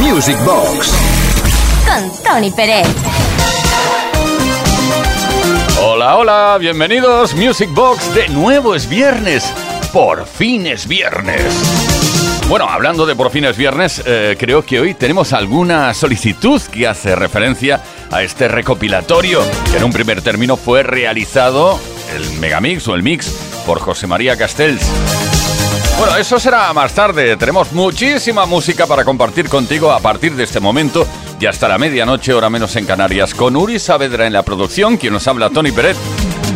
Music Box con Tony Pérez. Hola, hola, bienvenidos Music Box. De nuevo es viernes. Por fin es viernes. Bueno, hablando de por fin es viernes, eh, creo que hoy tenemos alguna solicitud que hace referencia a este recopilatorio, que en un primer término fue realizado el Megamix o el Mix por José María Castells. Bueno, eso será más tarde. Tenemos muchísima música para compartir contigo a partir de este momento y hasta la medianoche, hora menos en Canarias, con Uri Saavedra en la producción, quien nos habla Tony Peret.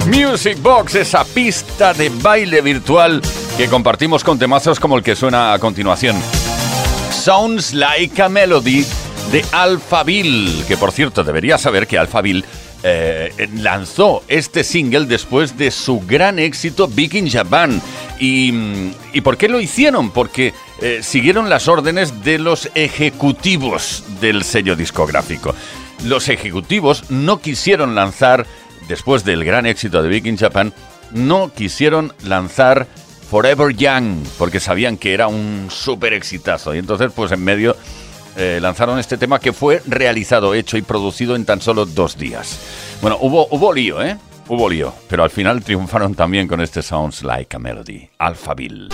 Music Box, esa pista de baile virtual que compartimos con temazos como el que suena a continuación. Sounds Like a Melody de Alphaville, que por cierto debería saber que Alphaville eh, lanzó este single después de su gran éxito Big in Japan. ¿Y, ¿y por qué lo hicieron? Porque eh, siguieron las órdenes de los ejecutivos del sello discográfico. Los ejecutivos no quisieron lanzar, después del gran éxito de Big in Japan, no quisieron lanzar Forever Young, porque sabían que era un súper exitazo. Y entonces, pues en medio eh, lanzaron este tema que fue realizado, hecho y producido en tan solo dos días. Bueno, hubo, hubo lío, ¿eh? Hubo lío, pero al final triunfaron también con este Sounds Like a Melody, Alphaville.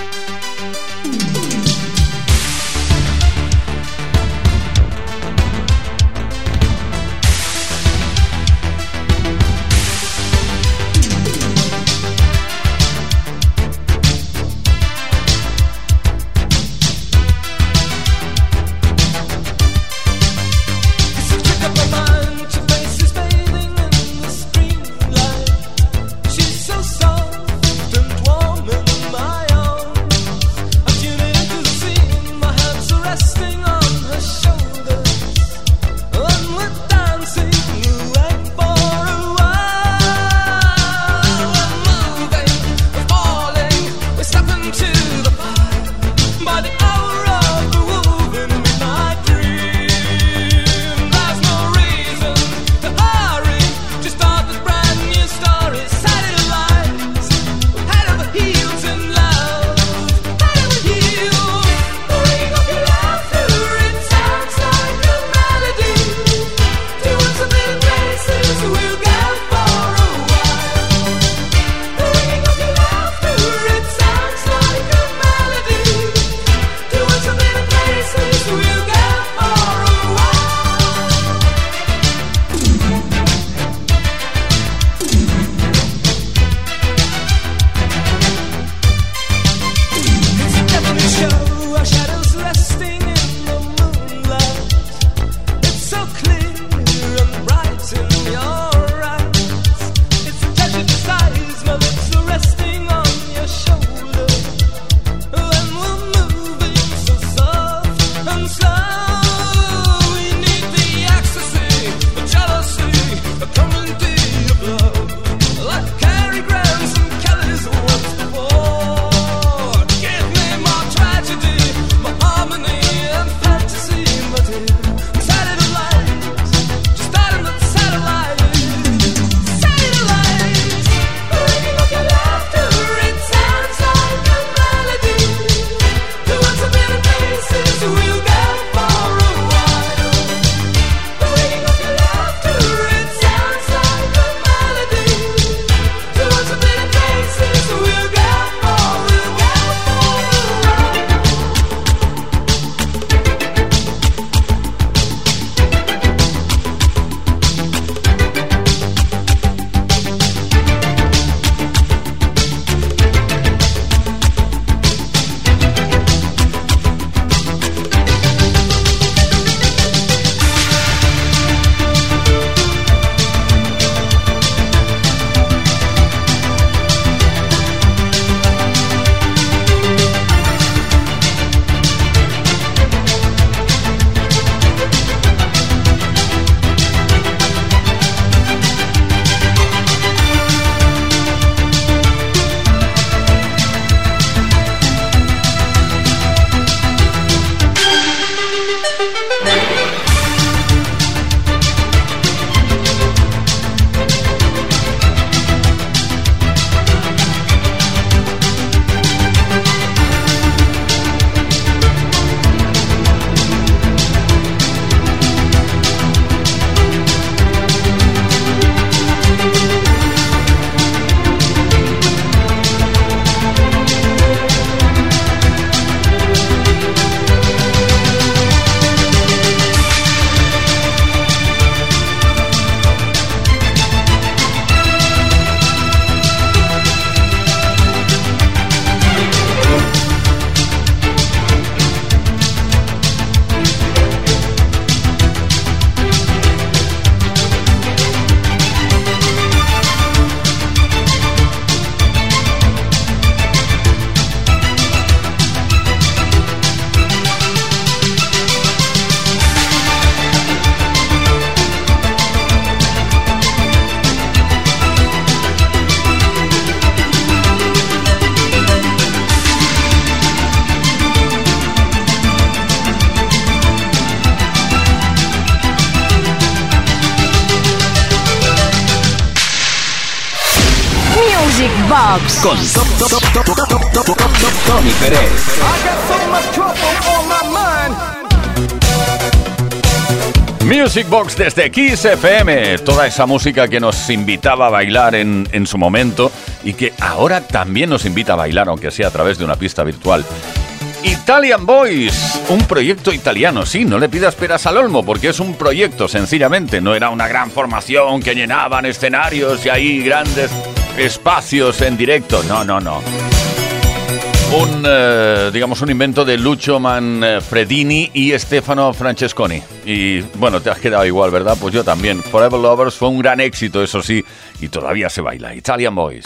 Con Tony Pérez. Music Box desde Kiss FM, toda esa música que nos invitaba a bailar en, en, su momento y que ahora también nos invita a bailar, aunque sea a través de una pista virtual. Italian Boys, un proyecto italiano, sí, no le pidas peras al olmo, porque es un proyecto, sencillamente, no era una gran formación que llenaban escenarios y ahí grandes espacios en directo, no, no, no. Un, eh, digamos, un invento de Lucio Manfredini y Stefano Francesconi. Y bueno, te has quedado igual, ¿verdad? Pues yo también. Forever Lovers fue un gran éxito, eso sí, y todavía se baila. Italian Boys.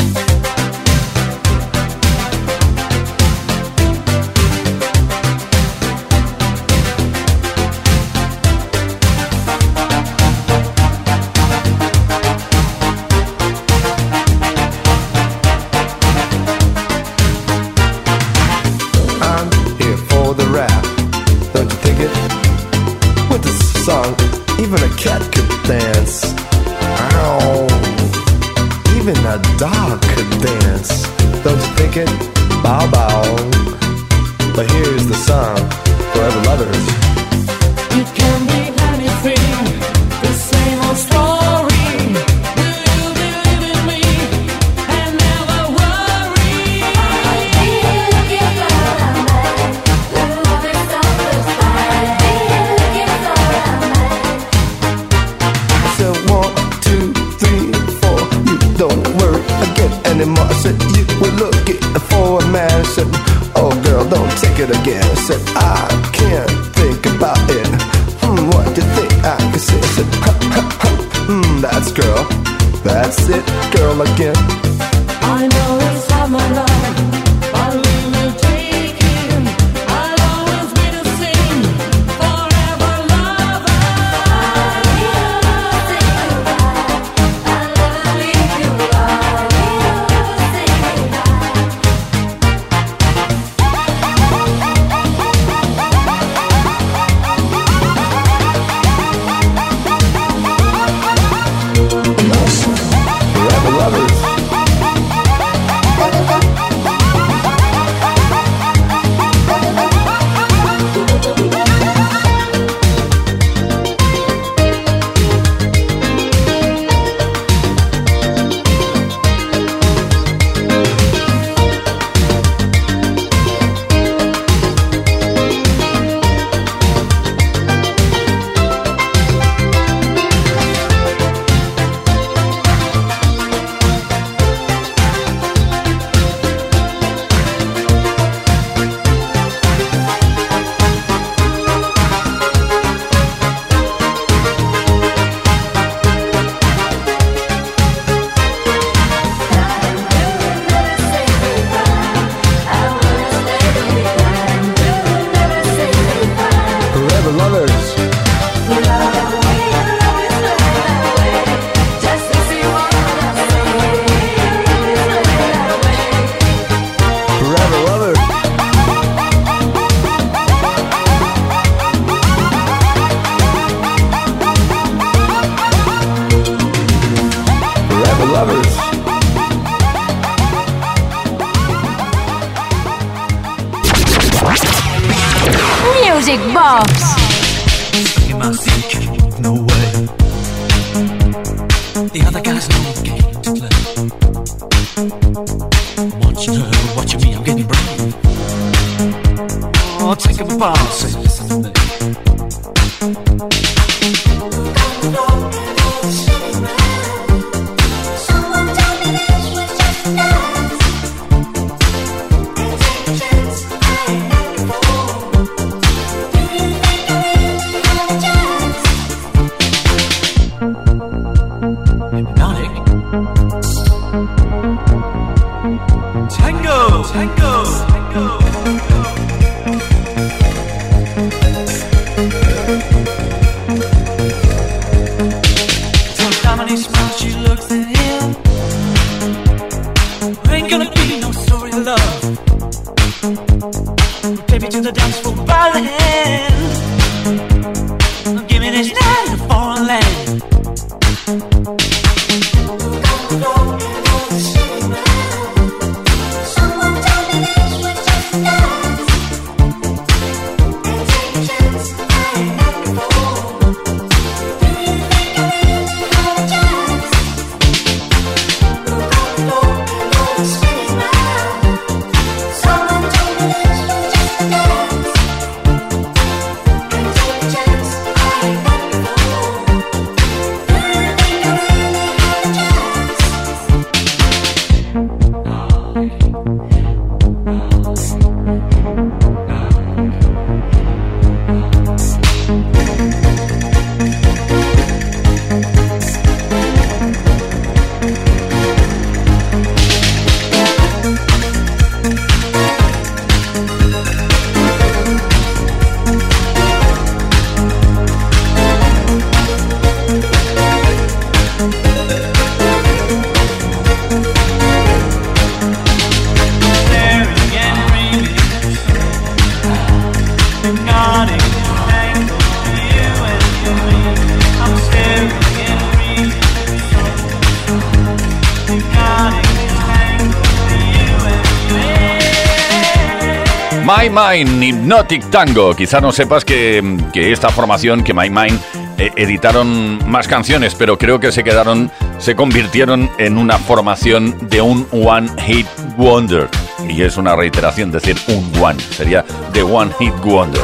My Mind, Hypnotic Tango. Quizá no sepas que, esta formación, que My Mind, eh, editaron más canciones, pero creo que se quedaron, se convirtieron en una formación de un One Hit Wonder. Y es una reiteración decir un One, sería The One Hit Wonder.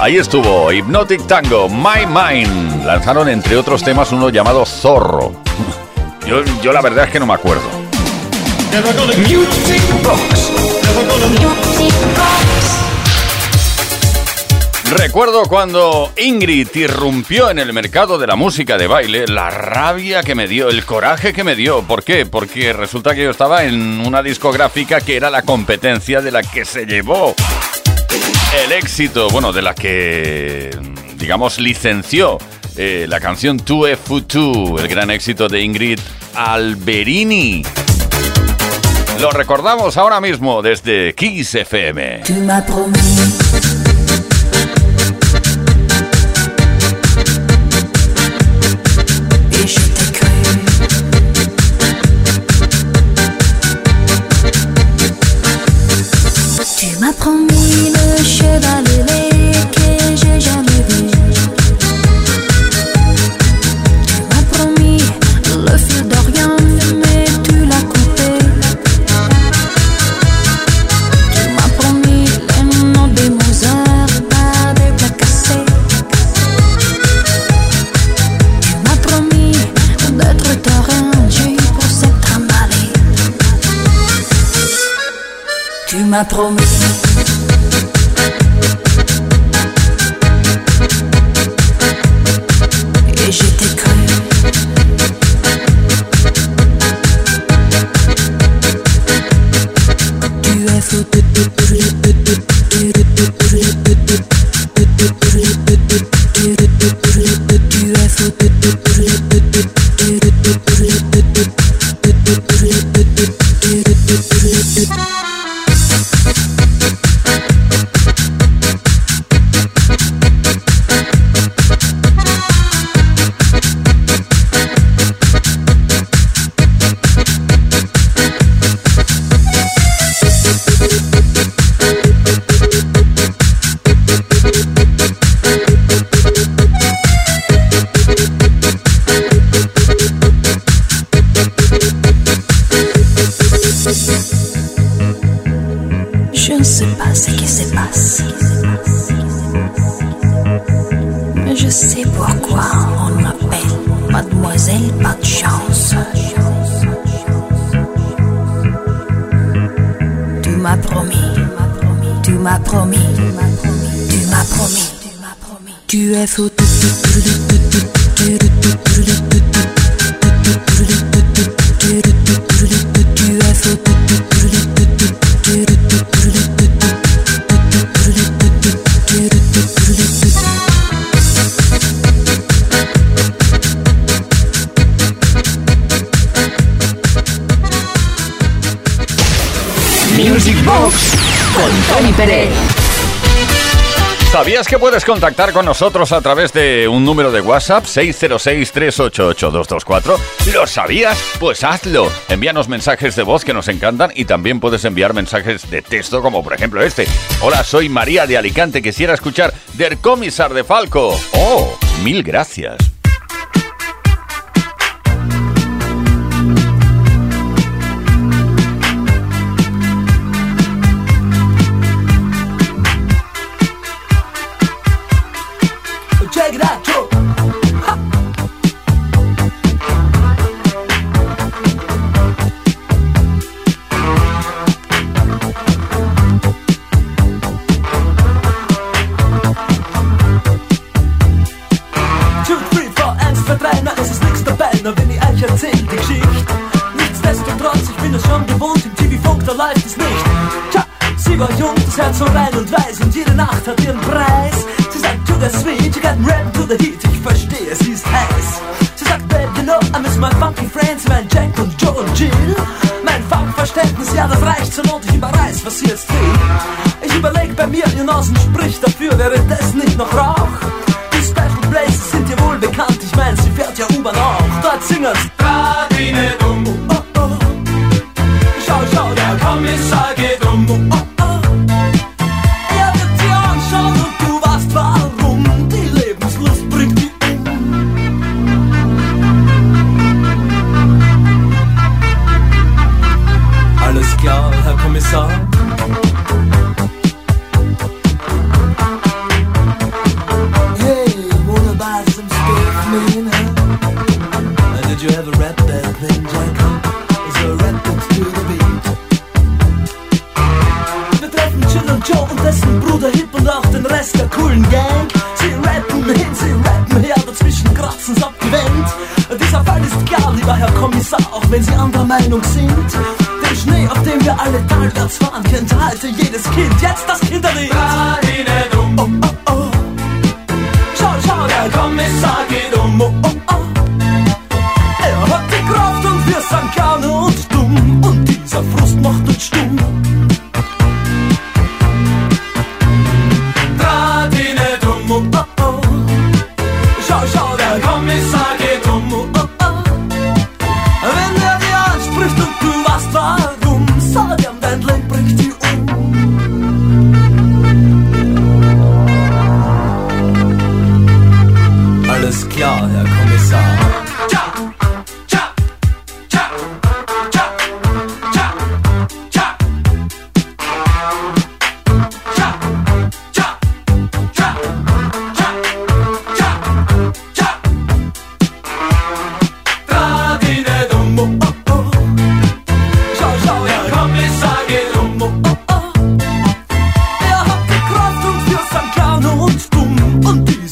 Ahí estuvo Hypnotic Tango, My Mind. Lanzaron entre otros temas uno llamado Zorro. Yo, yo la verdad es que no me acuerdo. Recuerdo cuando Ingrid irrumpió en el mercado de la música de baile, la rabia que me dio, el coraje que me dio. ¿Por qué? Porque resulta que yo estaba en una discográfica que era la competencia de la que se llevó el éxito, bueno, de la que, digamos, licenció eh, la canción Tue Futu, el gran éxito de Ingrid Alberini. Lo recordamos ahora mismo desde Kiss FM. m'a promis ¿Sabías que puedes contactar con nosotros a través de un número de WhatsApp 606-388-224? ¿Lo sabías? Pues hazlo. Envíanos mensajes de voz que nos encantan y también puedes enviar mensajes de texto como por ejemplo este. Hola, soy María de Alicante, quisiera escuchar Der Comisar de Falco. Oh, mil gracias. schwarz und rein und weiß und jede Nacht hat ihren Preis. Sie sagt, to the sweet, you got rap to the heat, ich verstehe, sie ist heiß. Sie sagt, babe, you know, I miss my funky friends, mein Jack und Joe und Jill. Mein Funkverständnis, ja, das reicht zur Not, ich überreiß, was sie jetzt will. Ich überleg bei mir, ihr Nasen spricht dafür, wäre das nicht noch Rauch? Die Special Places sind ihr wohl bekannt, ich mein, sie fährt ja U-Bahn auch, dort singen's.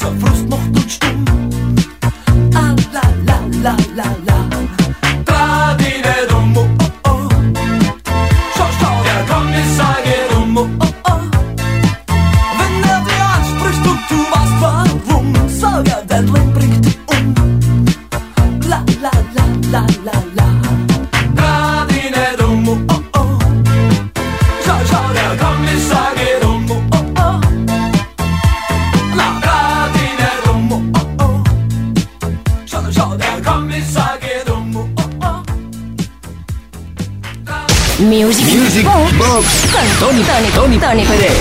so. con Tony, Tony, Tony, Tony Pérez.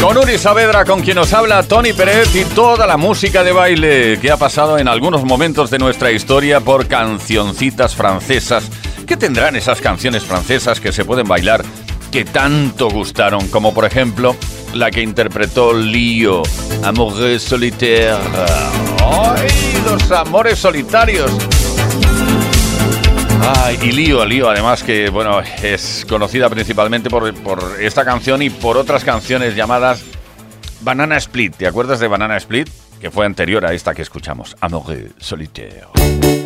Con Uri Saavedra, con quien nos habla Tony Pérez y toda la música de baile que ha pasado en algunos momentos de nuestra historia por cancioncitas francesas. ¿Qué tendrán esas canciones francesas que se pueden bailar que tanto gustaron? Como por ejemplo la que interpretó Lio, Amoureux solitaire. ¡Ay, los amores solitarios! Ay, y Lío, Lío, además que bueno, es conocida principalmente por, esta canción y por otras canciones llamadas Banana Split. ¿Te acuerdas de Banana Split? Que fue anterior a esta que escuchamos, Amoureux Solitaire.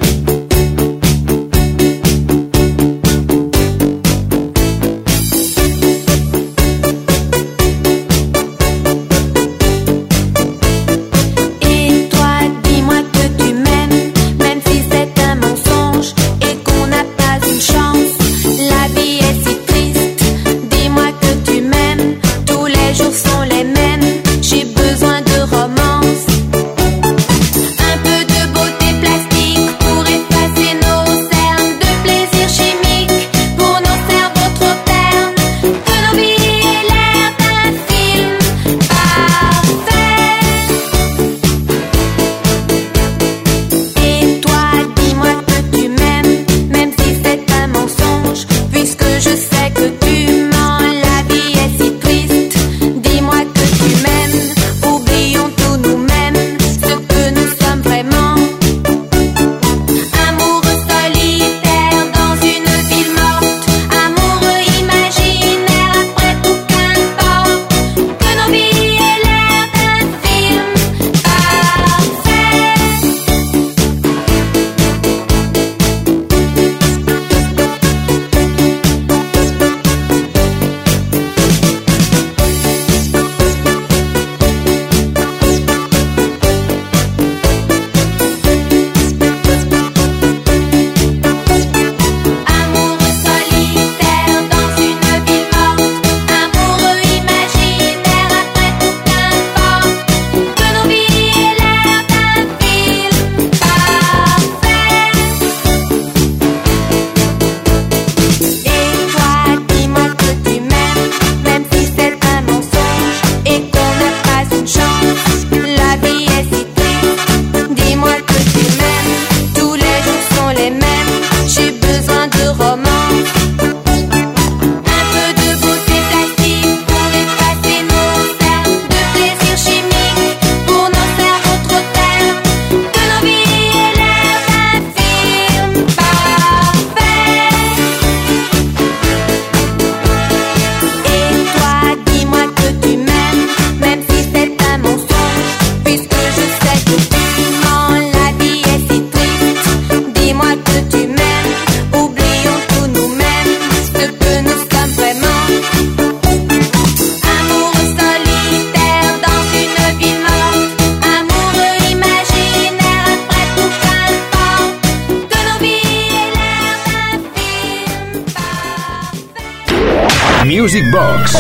Music Box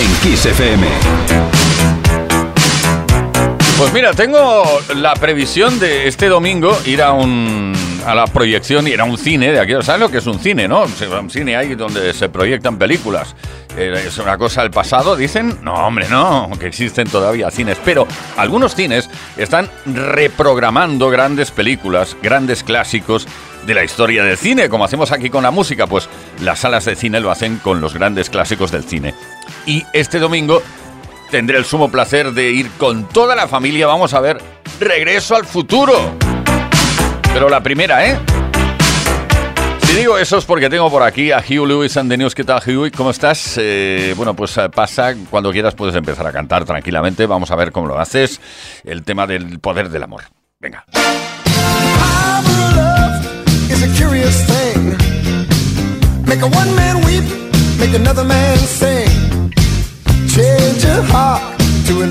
en Kiss FM. Pues mira, tengo la previsión de este domingo ir a un a la proyección, ir a un cine de aquí. ¿Sabes lo que es un cine, no? Un cine ahí donde se proyectan películas. Eh, es una cosa del pasado, dicen. No, hombre, no, que existen todavía cines. Pero algunos cines están reprogramando grandes películas, grandes clásicos de la historia del cine, como hacemos aquí con la música. Pues las salas de cine lo hacen con los grandes clásicos del cine. Y este domingo tendré el sumo placer de ir con toda la familia. Vamos a ver Regreso al futuro. Pero la primera, ¿eh? Si digo eso es porque tengo por aquí a Hugh Lewis and the News. ¿Qué tal, Hugh? ¿Cómo estás? Eh, bueno, pues eh, pasa, cuando quieras puedes empezar a cantar tranquilamente. Vamos a ver cómo lo haces. El tema del poder del amor. Venga. Change your heart to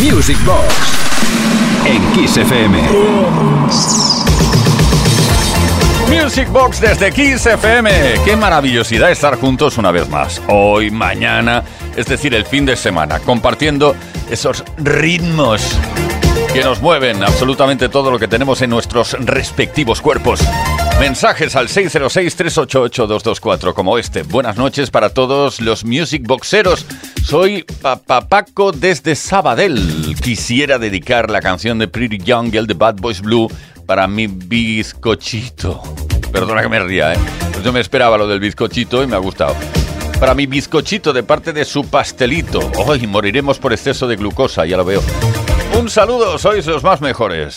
Music Box en Kiss FM. Music Box desde Kiss FM. Qué maravillosidad estar juntos una vez más. Hoy, mañana, es decir, el fin de semana, compartiendo esos ritmos que nos mueven absolutamente todo lo que tenemos en nuestros respectivos cuerpos. Mensajes al 606-388-224 como este. Buenas noches para todos los music boxeros. Soy Papapaco desde Sabadell. Quisiera dedicar la canción de Pretty Young Girl de Bad Boys Blue para mi bizcochito. Perdona que me ría, ¿eh? Pues yo me esperaba lo del bizcochito y me ha gustado. Para mi bizcochito de parte de su pastelito. Hoy moriremos por exceso de glucosa, ya lo veo. Un saludo, sois los más mejores.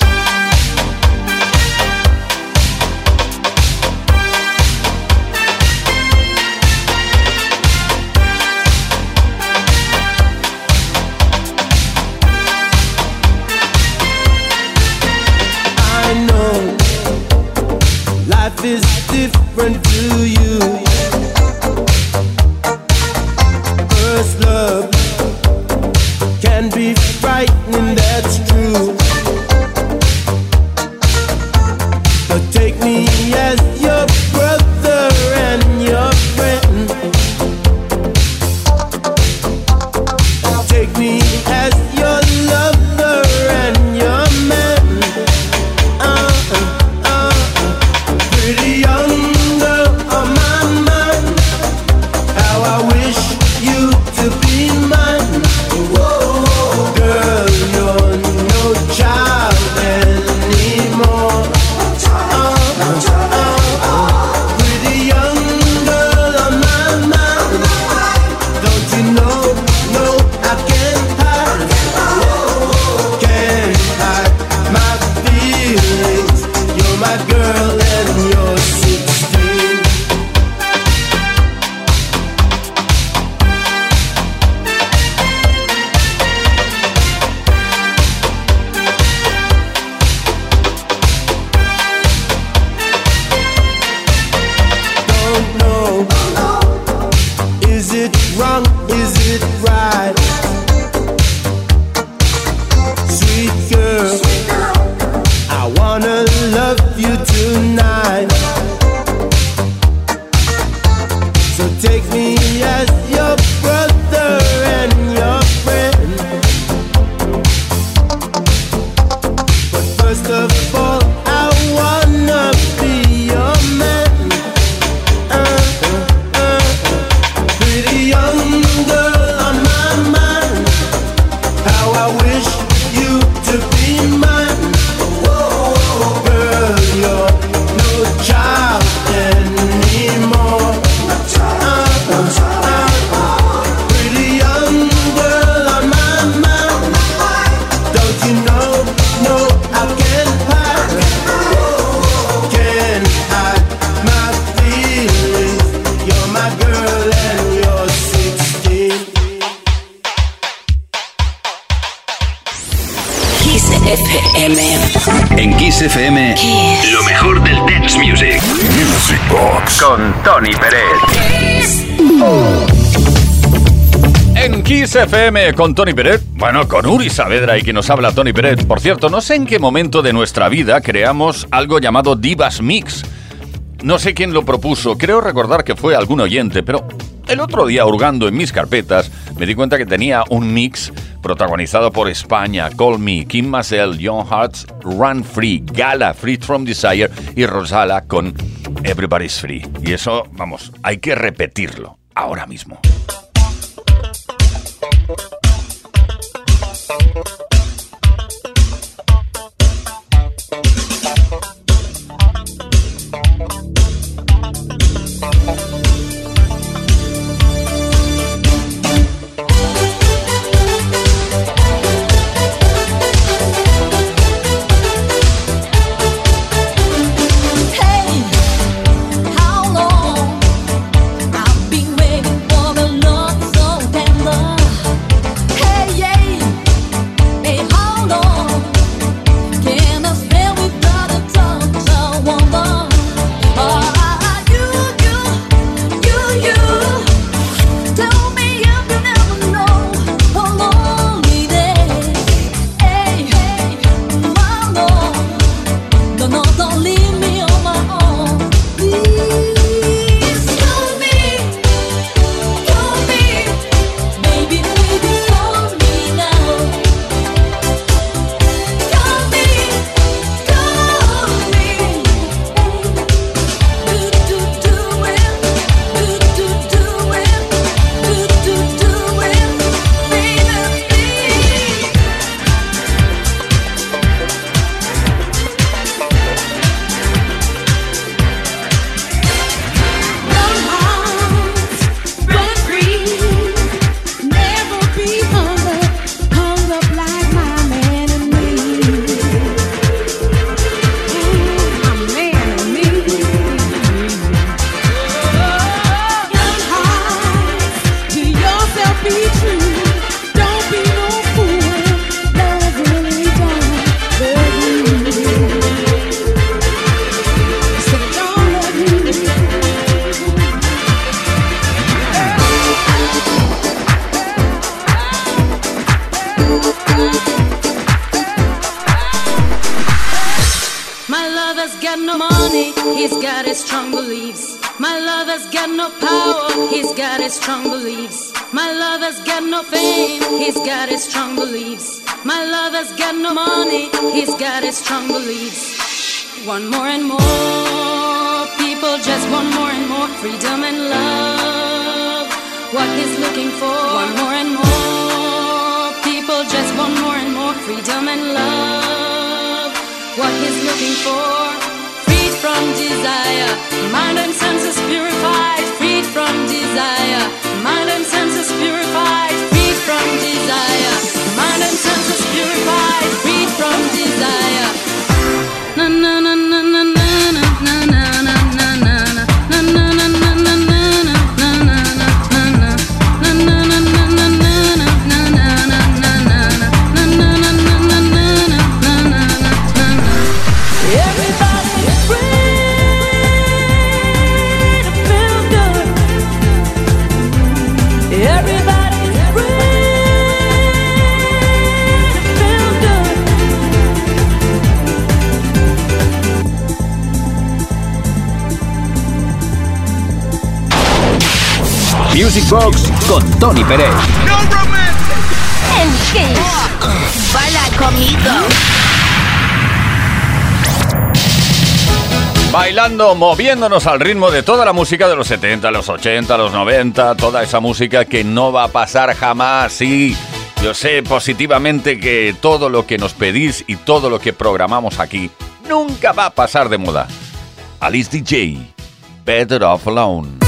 Different Kiss FM. En Kiss FM, lo mejor del dance music. Music Box con Tony Pérez. En Kiss FM con Tony Peret, bueno, con Uri Saavedra y que nos habla Tony Peret. Por cierto, no sé en qué momento de nuestra vida creamos algo llamado Divas Mix. No sé quién lo propuso, creo recordar que fue algún oyente, pero el otro día hurgando en mis carpetas me di cuenta que tenía un mix protagonizado por España, Call Me, Kim Marcel, John Hearts, Run Free, Gala, Free From Desire y Rosala con Everybody's Free. Y eso, vamos, hay que repetirlo ahora mismo. Con Tony Pérez. No en Kiss. Baila conmigo. Bailando, moviéndonos al ritmo de toda la música de los 70, los 80, los 90, toda esa música que no va a pasar jamás. Sí, yo sé positivamente que todo lo que nos pedís y todo lo que programamos aquí nunca va a pasar de moda. Alice DJ, Better Off Alone.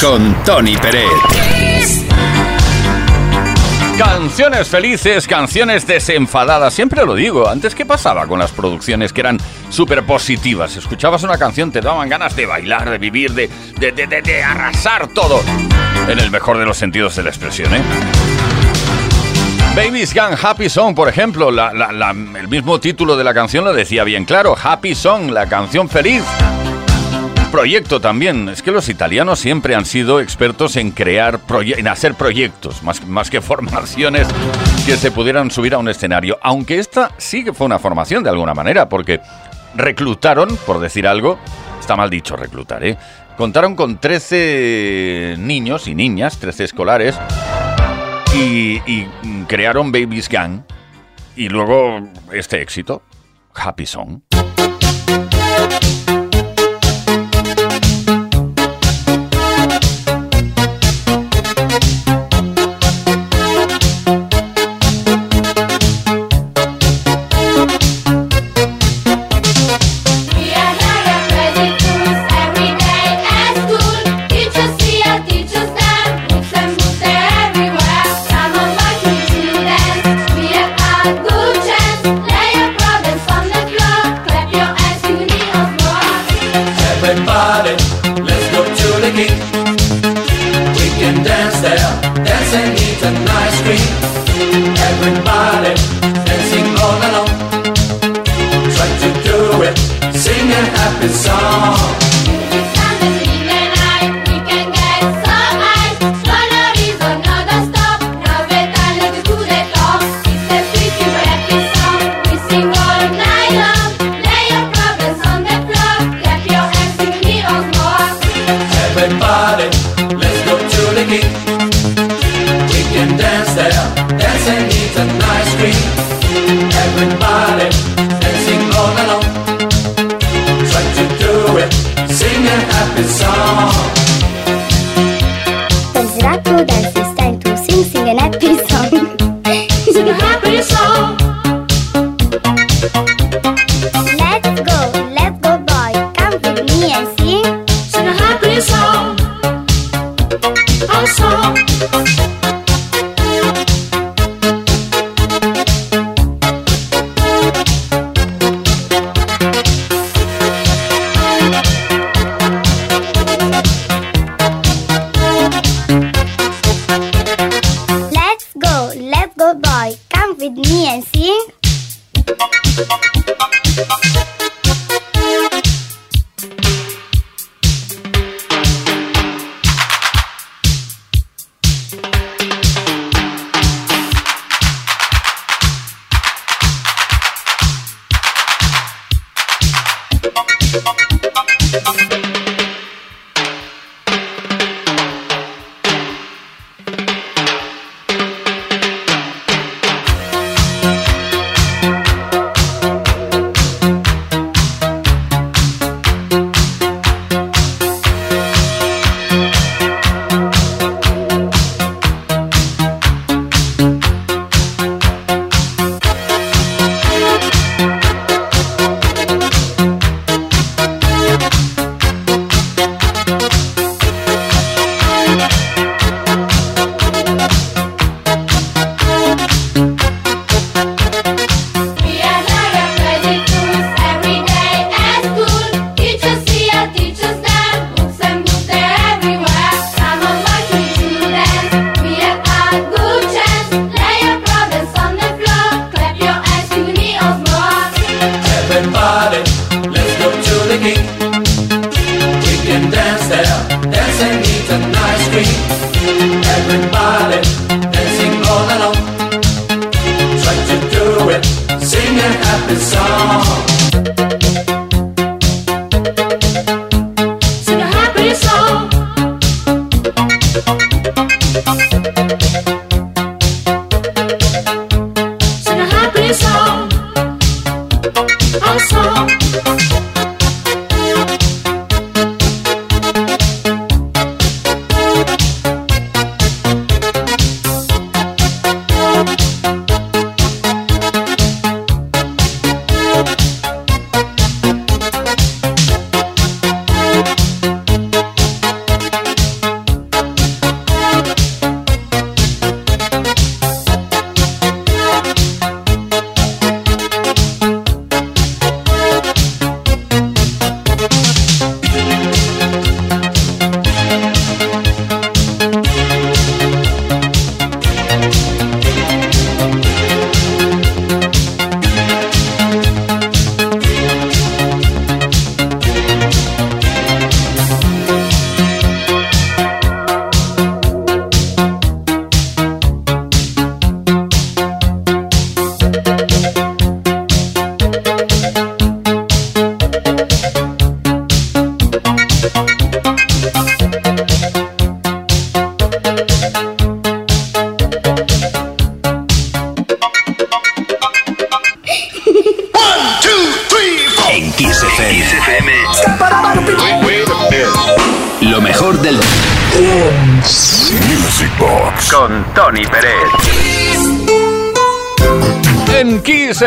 con Tony Pérez. Canciones felices, canciones desenfadadas, siempre lo digo. Antes, ¿qué pasaba con las producciones que eran súper positivas? Escuchabas una canción, te daban ganas de bailar, de vivir, de, de, de, de arrasar todo. En el mejor de los sentidos de la expresión, ¿eh? Baby's Gun, Happy Song, por ejemplo, el mismo título de la canción lo decía bien claro, Happy Song, la canción feliz proyecto también. Es que los italianos siempre han sido expertos en crear, en hacer proyectos, más, más que formaciones que se pudieran subir a un escenario. Aunque esta sí que fue una formación de alguna manera, porque reclutaron, por decir algo, está mal dicho reclutar, ¿eh? Contaron con 13 niños y niñas, 13 escolares, y, y crearon Babies Gang. Y luego este éxito, Happy Song.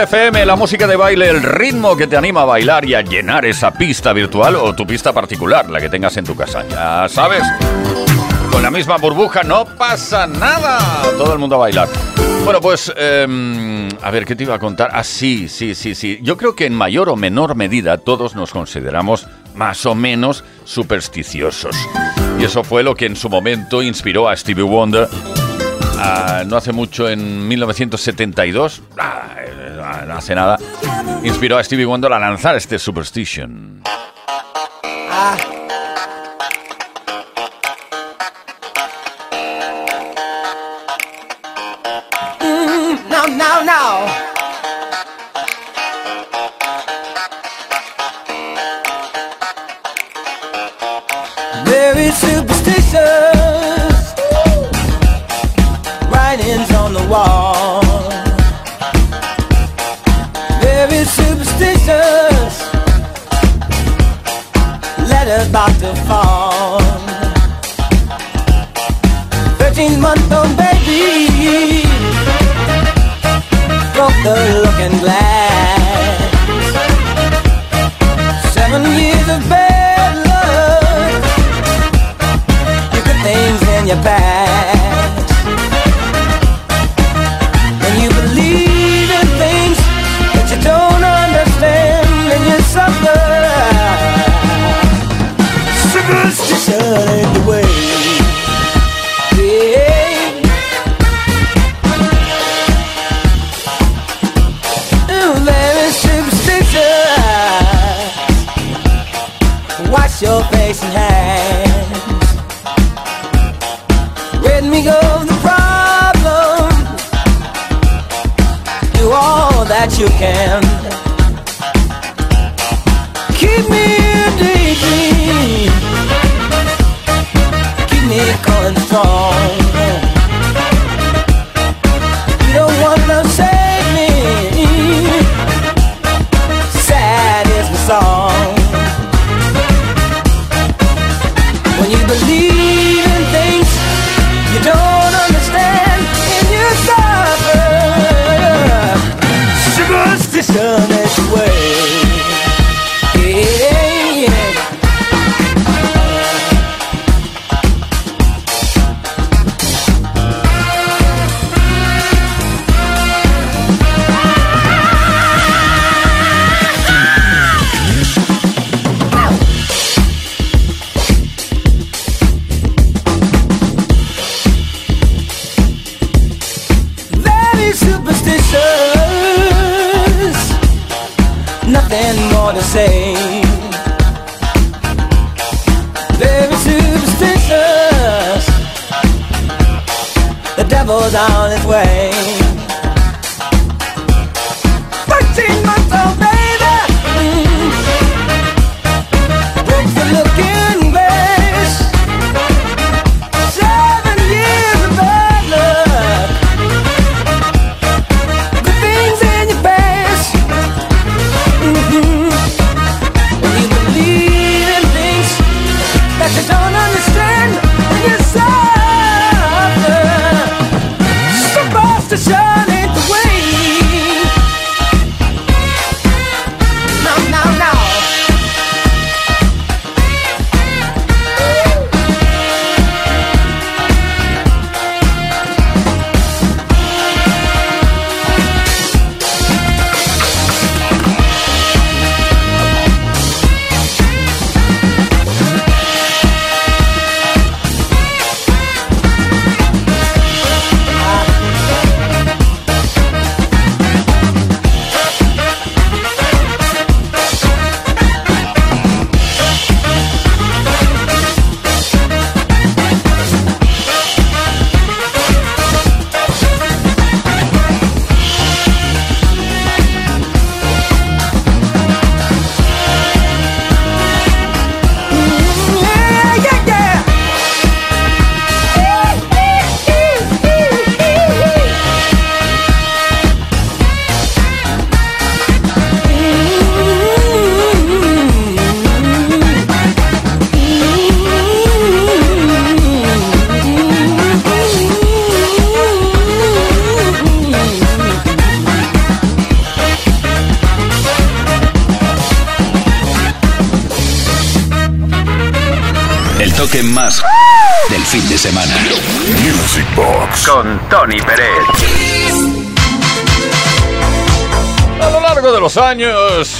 FM, la música de baile, el ritmo que te anima a bailar y a llenar esa pista virtual o tu pista particular, la que tengas en tu casa. Ya sabes, con la misma burbuja no pasa nada. Todo el mundo a bailar. Bueno, pues, em, a ver, ¿qué te iba a contar? Ah, sí, sí, sí, sí. Yo creo que en mayor o menor medida todos nos consideramos más o menos supersticiosos. Y eso fue lo que en su momento inspiró a Stevie Wonder Ah, no hace mucho, en 1972, ah, eh, no hace nada, inspiró a Stevie Wonder a lanzar este Superstition. No. Wall. Very superstitious. Letters about to fall. Thirteen month old baby broke the looking glass. Seven years of bad luck. You put things in your past. Wash your face and hands. Rid me of the problem. Do all that you can. Keep me in daydream. Keep me strong. You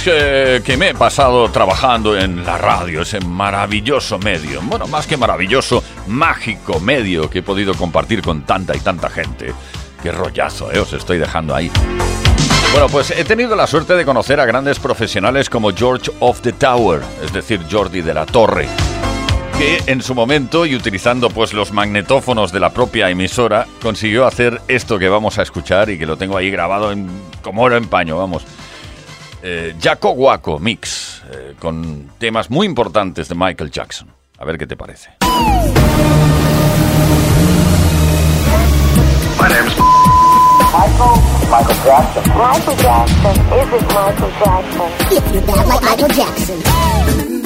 Eh, que me he pasado trabajando en la radio, ese maravilloso medio, bueno, más que maravilloso, mágico medio que he podido compartir con tanta y tanta gente. Qué rollazo, eh, os estoy dejando ahí. Bueno, pues he tenido la suerte de conocer a grandes profesionales como George of the Tower, es decir, Jordi de la Torre, que en su momento y utilizando pues los magnetófonos de la propia emisora consiguió hacer esto que vamos a escuchar y que lo tengo ahí grabado en, como oro en paño, vamos eh, Jaco Guaco Mix, eh, con temas muy importantes de Michael Jackson. A ver qué te parece. My Michael, Michael Jackson. Michael Jackson, is Michael Jackson? Michael Jackson.